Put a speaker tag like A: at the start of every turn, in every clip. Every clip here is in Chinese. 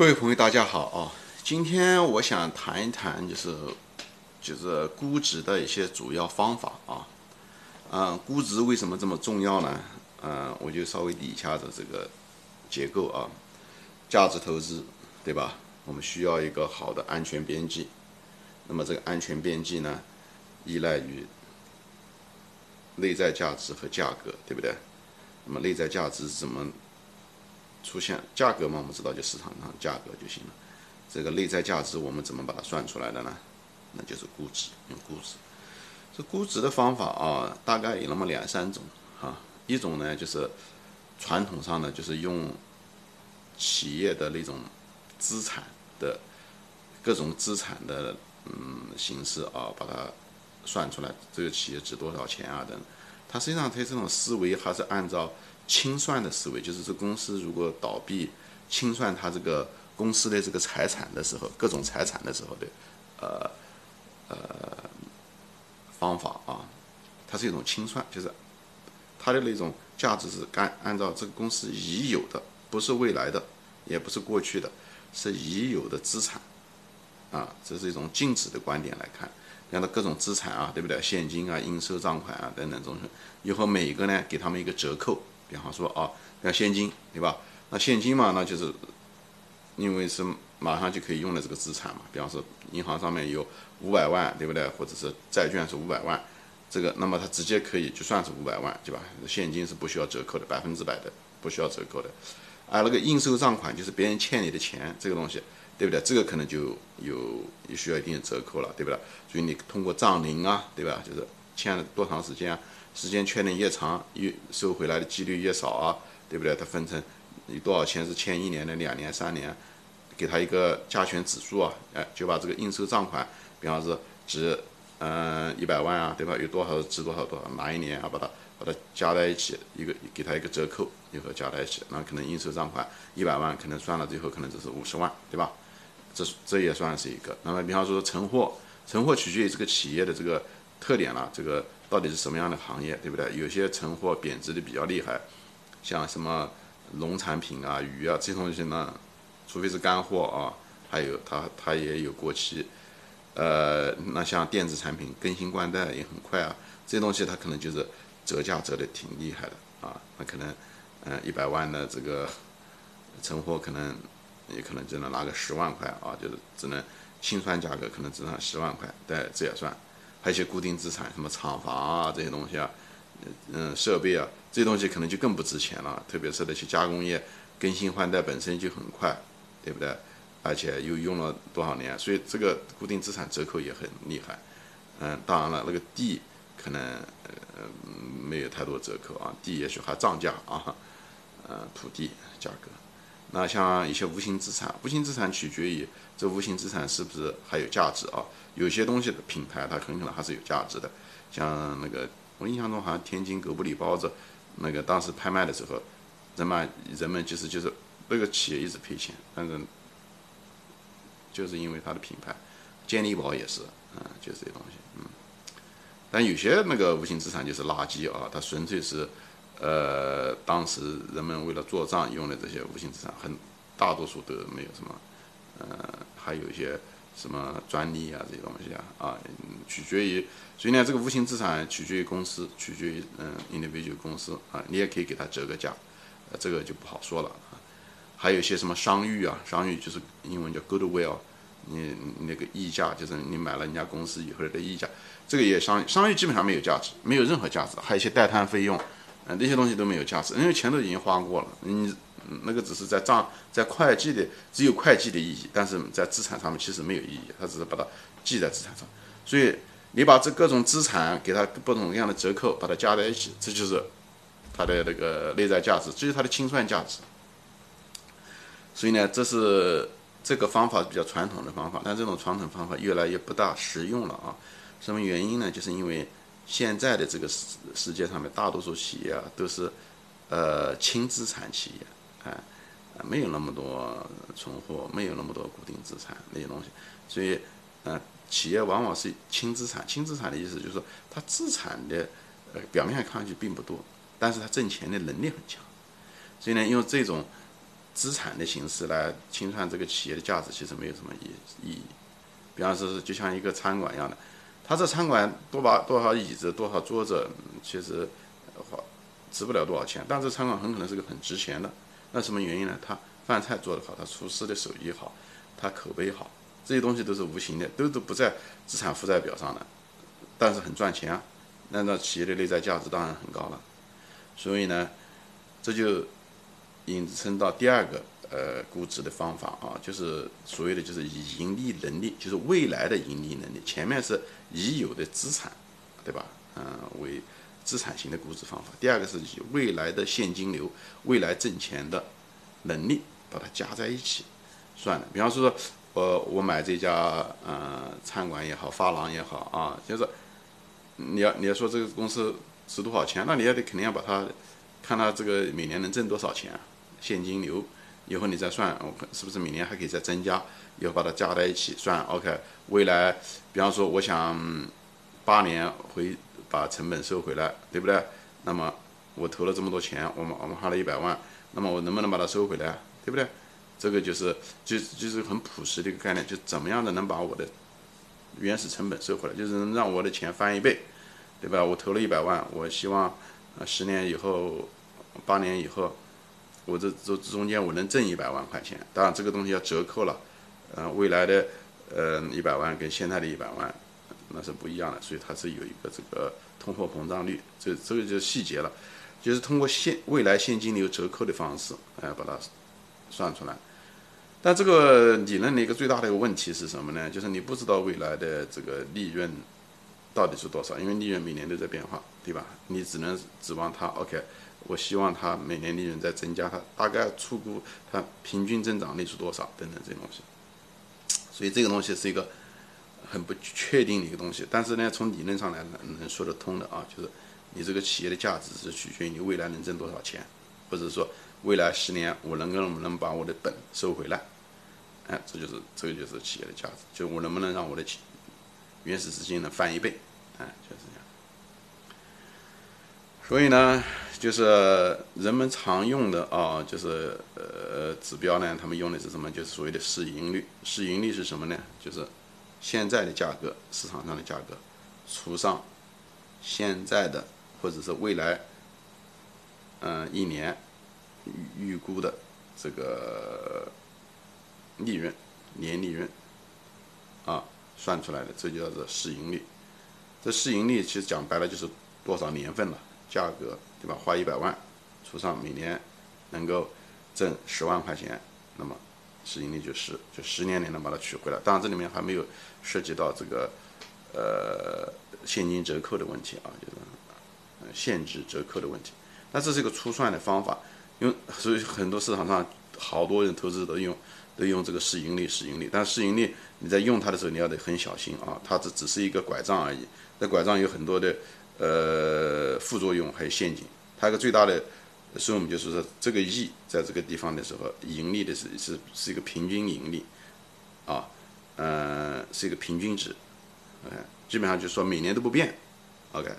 A: 各位朋友，大家好啊！今天我想谈一谈，就是就是估值的一些主要方法啊。嗯，估值为什么这么重要呢？嗯，我就稍微理一下子这个结构啊。价值投资，对吧？我们需要一个好的安全边际。那么这个安全边际呢，依赖于内在价值和价格，对不对？那么内在价值怎么？出现价格嘛，我们知道就市场上价格就行了。这个内在价值我们怎么把它算出来的呢？那就是估值，用估值。这估值的方法啊，大概有那么两三种哈。一种呢就是传统上呢，就是用企业的那种资产的各种资产的嗯形式啊，把它算出来，这个企业值多少钱啊等。它实际上它这种思维还是按照。清算的思维就是这公司如果倒闭，清算它这个公司的这个财产的时候，各种财产的时候的，呃呃方法啊，它是一种清算，就是它的那种价值是按按照这个公司已有的，不是未来的，也不是过去的，是已有的资产啊，这是一种净值的观点来看，看到各种资产啊，对不对？现金啊、应收账款啊等等东西，以后每一个呢，给他们一个折扣。比方说啊，像现金，对吧？那现金嘛，那就是因为是马上就可以用的这个资产嘛。比方说，银行上面有五百万，对不对？或者是债券是五百万，这个那么它直接可以就算是五百万，对吧？现金是不需要折扣的，百分之百的不需要折扣的。啊，那个应收账款就是别人欠你的钱，这个东西，对不对？这个可能就有也需要一定的折扣了，对不对？所以你通过账龄啊，对吧？就是欠了多长时间啊？时间确定越长，越收回来的几率越少啊，对不对？它分成你多少钱是欠一年的、两年、三年，给他一个加权指数啊，哎，就把这个应收账款，比方说值嗯一百万啊，对吧？有多少值多少多少，哪一年啊，把它把它加在一起，一个给他一个折扣，以后加在一起，那可能应收账款一百万，可能算了最后可能只是五十万，对吧？这这也算是一个。那么比方说存货，存货取决于这个企业的这个特点了，这个。到底是什么样的行业，对不对？有些存货贬值的比较厉害，像什么农产品啊、鱼啊这些东西呢，除非是干货啊，还有它它也有过期。呃，那像电子产品更新换代也很快啊，这些东西它可能就是折价折的挺厉害的啊。那可能嗯一百万的这个存货，可能也可能只能拿个十万块啊，就是只能清算价格可能只能十万块，对，这也算。还有一些固定资产，什么厂房啊这些东西啊，嗯，设备啊这些东西可能就更不值钱了。特别是那些加工业更新换代本身就很快，对不对？而且又用了多少年，所以这个固定资产折扣也很厉害。嗯，当然了，那个地可能呃没有太多折扣啊，地也许还涨价啊，呃，土地价格。那像一些无形资产，无形资产取决于这无形资产是不是还有价值啊？有些东西的品牌它很可能还是有价值的，像那个我印象中好像天津狗不理包子，那个当时拍卖的时候，人们人们其实就是那个企业一直赔钱，但是就是因为它的品牌，健力宝也是，嗯，就这些东西，嗯。但有些那个无形资产就是垃圾啊，它纯粹是。呃，当时人们为了做账用的这些无形资产，很大多数都没有什么，呃，还有一些什么专利啊这些东西啊，啊，取决于，所以呢，这个无形资产取决于公司，取决于嗯，individual 公司啊，你也可以给他折个价，这个就不好说了啊。还有一些什么商誉啊，商誉就是英文叫 goodwill，你那个溢价就是你买了人家公司以后的溢价，这个也商商誉基本上没有价值，没有任何价值，还有一些代摊费用。那些东西都没有价值，因为钱都已经花过了。你那个只是在账在会计的只有会计的意义，但是在资产上面其实没有意义，它只是把它记在资产上。所以你把这各种资产给它不同各样的折扣，把它加在一起，这就是它的那个内在价值，这是它的清算价值。所以呢，这是这个方法比较传统的方法，但这种传统方法越来越不大实用了啊。什么原因呢？就是因为。现在的这个世世界上面，大多数企业啊都是，呃，轻资产企业，啊，没有那么多存货，没有那么多固定资产那些东西，所以，呃，企业往往是轻资产。轻资产的意思就是说，它资产的，呃，表面上看上去并不多，但是它挣钱的能力很强。所以呢，用这种资产的形式来清算这个企业的价值，其实没有什么意意义。比方说，就像一个餐馆一样的，他这餐馆多把多少椅子、多少桌子，其实花值不了多少钱，但这餐馆很可能是个很值钱的。那什么原因呢？他饭菜做得好，他厨师的手艺好，他口碑好，这些东西都是无形的，都都不在资产负债表上的，但是很赚钱啊。那那企业的内在价值当然很高了。所以呢，这就引申到第二个呃估值的方法啊，就是所谓的就是以盈利能力，就是未来的盈利能力。前面是已有的资产，对吧？嗯，为资产型的估值方法。第二个是以未来的现金流、未来挣钱的能力把它加在一起算的。比方说，我我买这家呃餐馆也好，发廊也好啊，就是你要你要说这个公司。值多少钱？那你要得肯定要把它看它这个每年能挣多少钱啊，现金流，以后你再算，我看是不是每年还可以再增加，以后把它加在一起算。OK，未来，比方说我想八年回把成本收回来，对不对？那么我投了这么多钱，我们我们花了一百万，那么我能不能把它收回来，对不对？这个就是就就是很朴实的一个概念，就怎么样的能把我的原始成本收回来，就是能让我的钱翻一倍。对吧？我投了一百万，我希望，呃，十年以后，八年以后，我这这中间我能挣一百万块钱。当然，这个东西要折扣了，呃，未来的，呃，一百万跟现在的一百万，那是不一样的，所以它是有一个这个通货膨胀率，这这个就是细节了，就是通过现未来现金流折扣的方式，哎，把它算出来。但这个理论的一个最大的一个问题是什么呢？就是你不知道未来的这个利润。到底是多少？因为利润每年都在变化，对吧？你只能指望它。OK，我希望它每年利润在增加，它大概出估它平均增长率是多少等等这些东西。所以这个东西是一个很不确定的一个东西。但是呢，从理论上来能能说得通的啊，就是你这个企业的价值是取决于你未来能挣多少钱，或者说未来十年我能够能不能把我的本收回来。哎，这就是这个就是企业的价值，就我能不能让我的原始资金能翻一倍，哎，就是这样。所以呢，就是人们常用的啊，就是呃指标呢，他们用的是什么？就是所谓的市盈率。市盈率是什么呢？就是现在的价格，市场上的价格除上现在的或者是未来嗯一年预估的这个利润，年利润啊。算出来的，这就叫做市盈率。这市盈率其实讲白了就是多少年份了，价格对吧？花一百万，除上每年能够挣十万块钱，那么市盈率就十，就十年你能把它取回来。当然这里面还没有涉及到这个呃现金折扣的问题啊，就是限制折扣的问题。那这是一个粗算的方法，因为所以很多市场上好多人投资都用。都用这个市盈率，市盈率，但市盈率你在用它的时候，你要得很小心啊，它只只是一个拐杖而已。那拐杖有很多的呃副作用，还有陷阱。它一个最大的说明就是说，这个 E 在这个地方的时候，盈利的是是是一个平均盈利，啊，嗯，是一个平均值，OK，基本上就是说每年都不变，OK，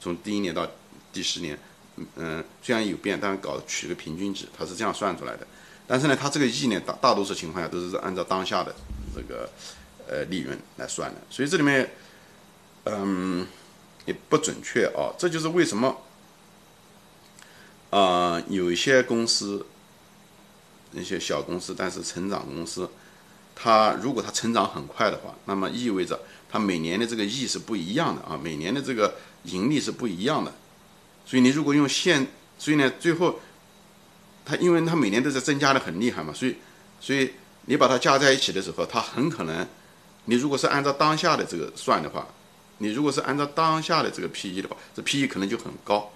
A: 从第一年到第十年，嗯，虽然有变，但是搞取个平均值，它是这样算出来的。但是呢，它这个 E 呢，大大多数情况下都是按照当下的这个呃利润来算的，所以这里面嗯也不准确啊。这就是为什么啊有一些公司那些小公司，但是成长公司，它如果它成长很快的话，那么意味着它每年的这个 E 是不一样的啊，每年的这个盈利是不一样的。所以你如果用现，所以呢最后。它因为它每年都在增加的很厉害嘛，所以，所以你把它加在一起的时候，它很可能，你如果是按照当下的这个算的话，你如果是按照当下的这个 P E 的话，这 P E 可能就很高，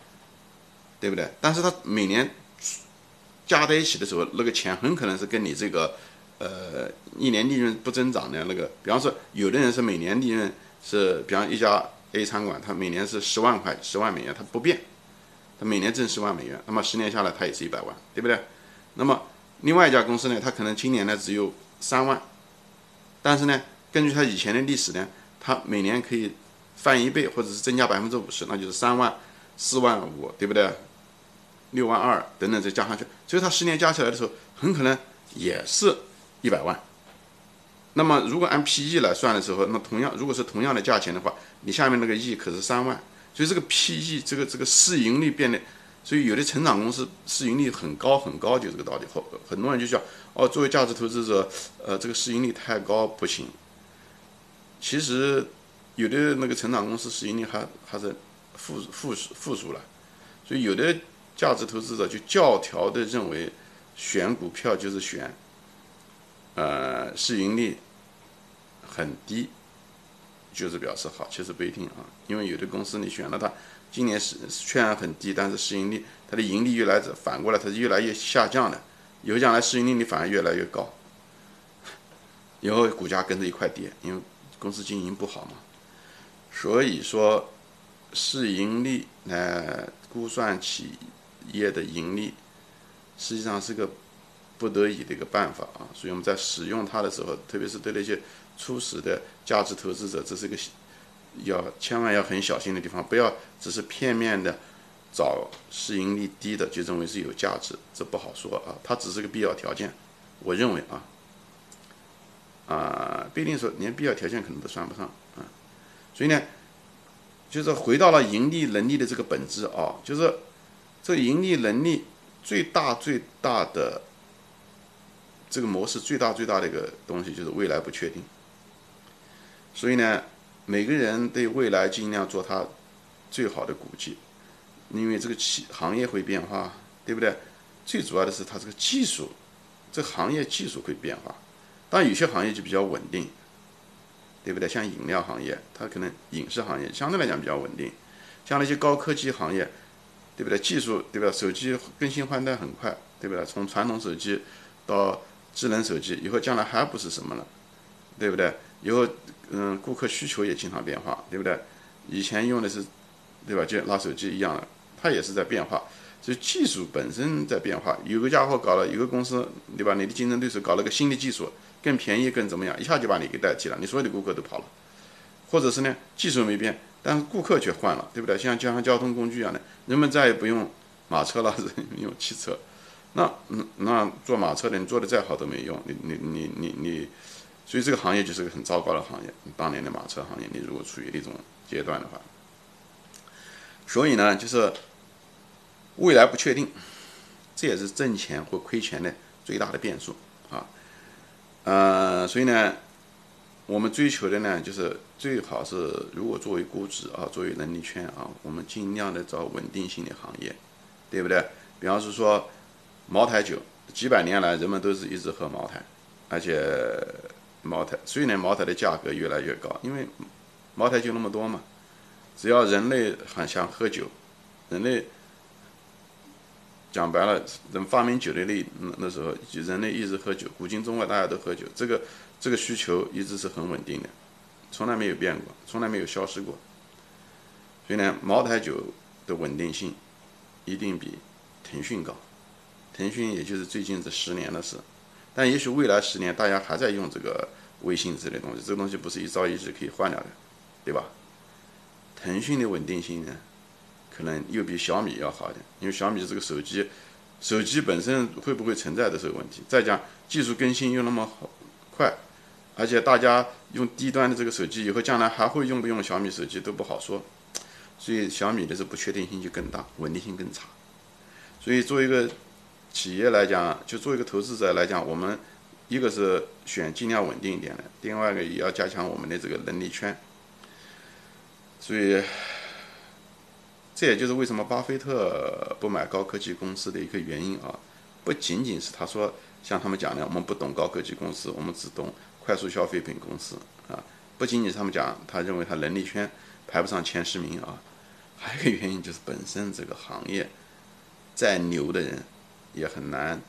A: 对不对？但是它每年加在一起的时候，那个钱很可能是跟你这个呃一年利润不增长的那个，比方说有的人是每年利润是，比方一家 A 餐馆，它每年是十万块十万美元，它不变。它每年挣十万美元，那么十年下来，它也是一百万，对不对？那么另外一家公司呢，它可能今年呢只有三万，但是呢，根据它以前的历史呢，它每年可以翻一倍，或者是增加百分之五十，那就是三万、四万五，对不对？六万二等等再加上去，所以它十年加起来的时候，很可能也是一百万。那么如果按 P/E 来算的时候，那同样如果是同样的价钱的话，你下面那个 E 可是三万，所以这个 P/E 这个这个市盈率变得，所以有的成长公司市盈率很高很高，就这个道理。后很多人就叫哦，作为价值投资者，呃，这个市盈率太高不行。其实有的那个成长公司市盈率还还是负负负数了，所以有的价值投资者就教条的认为选股票就是选。呃，市盈率很低，就是表示好，其实不一定啊。因为有的公司你选了它，今年是虽然很低，但是市盈率它的盈利越来越反过来它是越来越下降的，以后将来市盈率你反而越来越高，以后股价跟着一块跌，因为公司经营不好嘛。所以说，市盈率来估算企业的盈利，实际上是个。不得已的一个办法啊，所以我们在使用它的时候，特别是对那些初始的价值投资者，这是个要千万要很小心的地方，不要只是片面的找市盈率低的就认为是有价值，这不好说啊，它只是个必要条件。我认为啊，啊不一定说连必要条件可能都算不上啊，所以呢，就是回到了盈利能力的这个本质啊，就是这盈利能力最大最大的。这个模式最大最大的一个东西就是未来不确定，所以呢，每个人对未来尽量做他最好的估计，因为这个企行业会变化，对不对？最主要的是它这个技术，这行业技术会变化，但有些行业就比较稳定，对不对？像饮料行业，它可能影视行业相对来讲比较稳定，像那些高科技行业，对不对？技术对吧？手机更新换代很快，对不对？从传统手机到智能手机以后将来还不是什么了，对不对？以后嗯，顾客需求也经常变化，对不对？以前用的是，对吧？就拿手机一样的，它也是在变化。所以技术本身在变化。有个家伙搞了，有个公司，对吧？你的竞争对手搞了个新的技术，更便宜，更怎么样？一下就把你给代替了，你所有的顾客都跑了。或者是呢，技术没变，但是顾客却换了，对不对？像像交通工具一样的，人们再也不用马车了，人用汽车。那嗯，那坐马车的你做的再好都没用，你你你你你，所以这个行业就是个很糟糕的行业。当年的马车行业，你如果处于那种阶段的话，所以呢，就是未来不确定，这也是挣钱或亏钱的最大的变数。呃，所以呢，我们追求的呢，就是最好是如果作为估值啊，作为能力圈啊，我们尽量的找稳定性的行业，对不对？比方是说。茅台酒几百年来，人们都是一直喝茅台，而且茅台虽然茅台的价格越来越高，因为茅台酒那么多嘛，只要人类还想喝酒，人类讲白了，人发明酒的那那时候，人类一直喝酒，古今中外大家都喝酒，这个这个需求一直是很稳定的，从来没有变过，从来没有消失过。所以呢，茅台酒的稳定性一定比腾讯高。腾讯也就是最近这十年的事，但也许未来十年大家还在用这个微信之类东西，这个东西不是一朝一夕可以换掉的，对吧？腾讯的稳定性呢，可能又比小米要好一点，因为小米这个手机，手机本身会不会存在的这个问题，再讲技术更新又那么好快，而且大家用低端的这个手机以后，将来还会用不用小米手机都不好说，所以小米的这不确定性就更大，稳定性更差，所以作为一个。企业来讲，就做一个投资者来讲，我们一个是选尽量稳定一点的，另外一个也要加强我们的这个能力圈。所以，这也就是为什么巴菲特不买高科技公司的一个原因啊，不仅仅是他说像他们讲的，我们不懂高科技公司，我们只懂快速消费品公司啊，不仅仅是他们讲，他认为他能力圈排不上前十名啊，还有一个原因就是本身这个行业再牛的人。也很难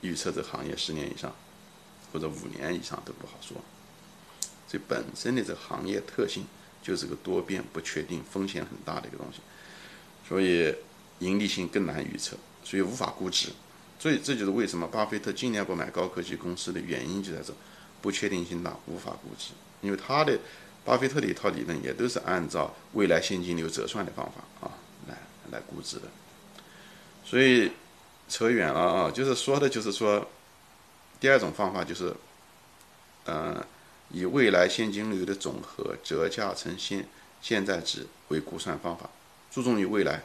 A: 预测这个行业十年以上或者五年以上都不好说，所以本身的这个行业特性就是个多变、不确定、风险很大的一个东西，所以盈利性更难预测，所以无法估值。所以这就是为什么巴菲特尽量不买高科技公司的原因就在这，不确定性大，无法估值。因为他的巴菲特的一套理论也都是按照未来现金流折算的方法啊来来估值的。所以扯远了啊，就是说的就是说，第二种方法就是，嗯，以未来现金流的总和折价成现现在值为估算方法，注重于未来，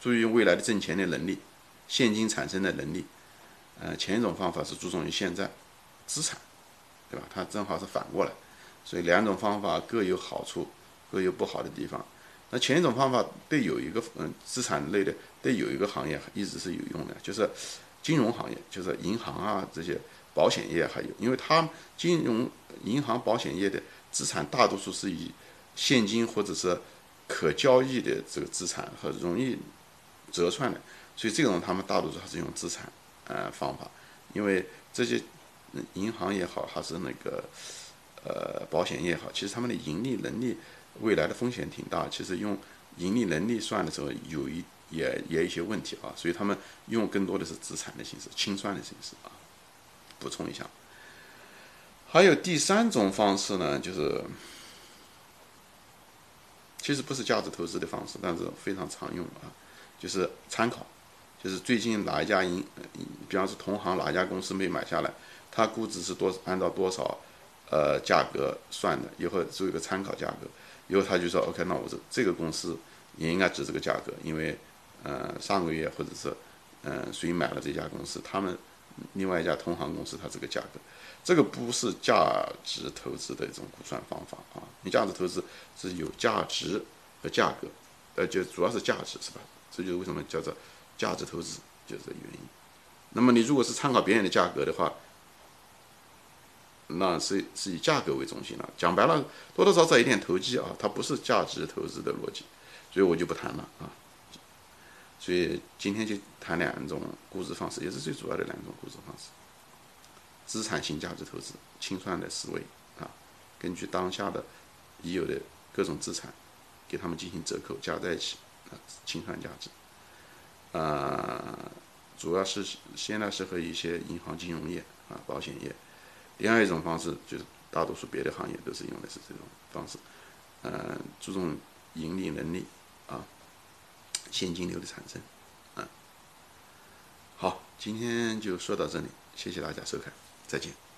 A: 注意未来的挣钱的能力，现金产生的能力。呃，前一种方法是注重于现在资产，对吧？它正好是反过来，所以两种方法各有好处，各有不好的地方。那前一种方法对有一个嗯资产类的对有一个行业一直是有用的，就是金融行业，就是银行啊这些保险业还有，因为它金融银行保险业的资产大多数是以现金或者是可交易的这个资产和容易折算的，所以这种他们大多数还是用资产。呃，方法，因为这些银行也好，还是那个呃保险也好，其实他们的盈利能力未来的风险挺大。其实用盈利能力算的时候，有一也也有一些问题啊，所以他们用更多的是资产的形式，清算的形式啊。补充一下，还有第三种方式呢，就是其实不是价值投资的方式，但是非常常用啊，就是参考。就是最近哪一家银，比方说同行哪一家公司没买下来，它估值是多按照多少，呃价格算的，以后做一个参考价格，以后他就说 OK，那我这这个公司也应该值这个价格，因为，呃上个月或者是，嗯谁买了这家公司，他们另外一家同行公司它这个价格，这个不是价值投资的一种估算方法啊，你价值投资是有价值和价格，呃就主要是价值是吧？这就是为什么叫做。价值投资就是原因。那么你如果是参考别人的价格的话，那是是以价格为中心了。讲白了，多多少少一点投机啊，它不是价值投资的逻辑，所以我就不谈了啊。所以今天就谈两种估值方式，也是最主要的两种估值方式：资产型价值投资，清算的思维啊，根据当下的已有的各种资产，给他们进行折扣，加在一起啊，清算价值。呃，主要是现在适合一些银行、金融业啊、保险业。另外一种方式就是大多数别的行业都是用的是这种方式，呃，注重盈利能力，现金流的产生，啊。好，今天就说到这里，谢谢大家收看，再见。